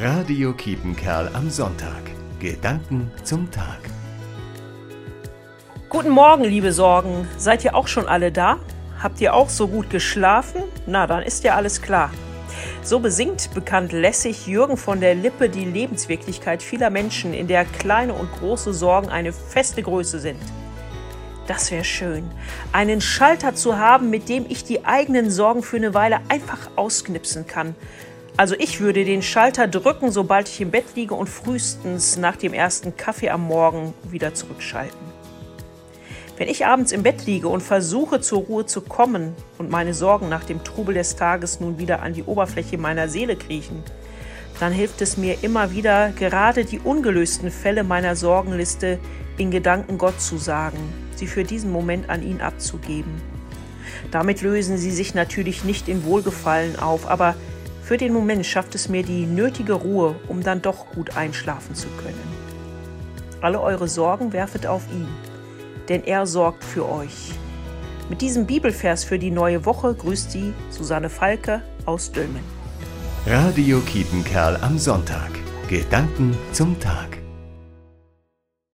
Radio Kiepenkerl am Sonntag. Gedanken zum Tag. Guten Morgen, liebe Sorgen. Seid ihr auch schon alle da? Habt ihr auch so gut geschlafen? Na, dann ist ja alles klar. So besingt bekannt lässig Jürgen von der Lippe die Lebenswirklichkeit vieler Menschen, in der kleine und große Sorgen eine feste Größe sind. Das wäre schön, einen Schalter zu haben, mit dem ich die eigenen Sorgen für eine Weile einfach ausknipsen kann, also ich würde den Schalter drücken, sobald ich im Bett liege und frühestens nach dem ersten Kaffee am Morgen wieder zurückschalten. Wenn ich abends im Bett liege und versuche zur Ruhe zu kommen und meine Sorgen nach dem Trubel des Tages nun wieder an die Oberfläche meiner Seele kriechen, dann hilft es mir immer wieder, gerade die ungelösten Fälle meiner Sorgenliste in Gedanken Gott zu sagen, sie für diesen Moment an ihn abzugeben. Damit lösen sie sich natürlich nicht in Wohlgefallen auf, aber für den Moment schafft es mir die nötige Ruhe, um dann doch gut einschlafen zu können. Alle eure Sorgen werfet auf ihn, denn er sorgt für euch. Mit diesem Bibelvers für die neue Woche grüßt sie Susanne Falke aus Dülmen. Radio Kiepenkerl am Sonntag. Gedanken zum Tag.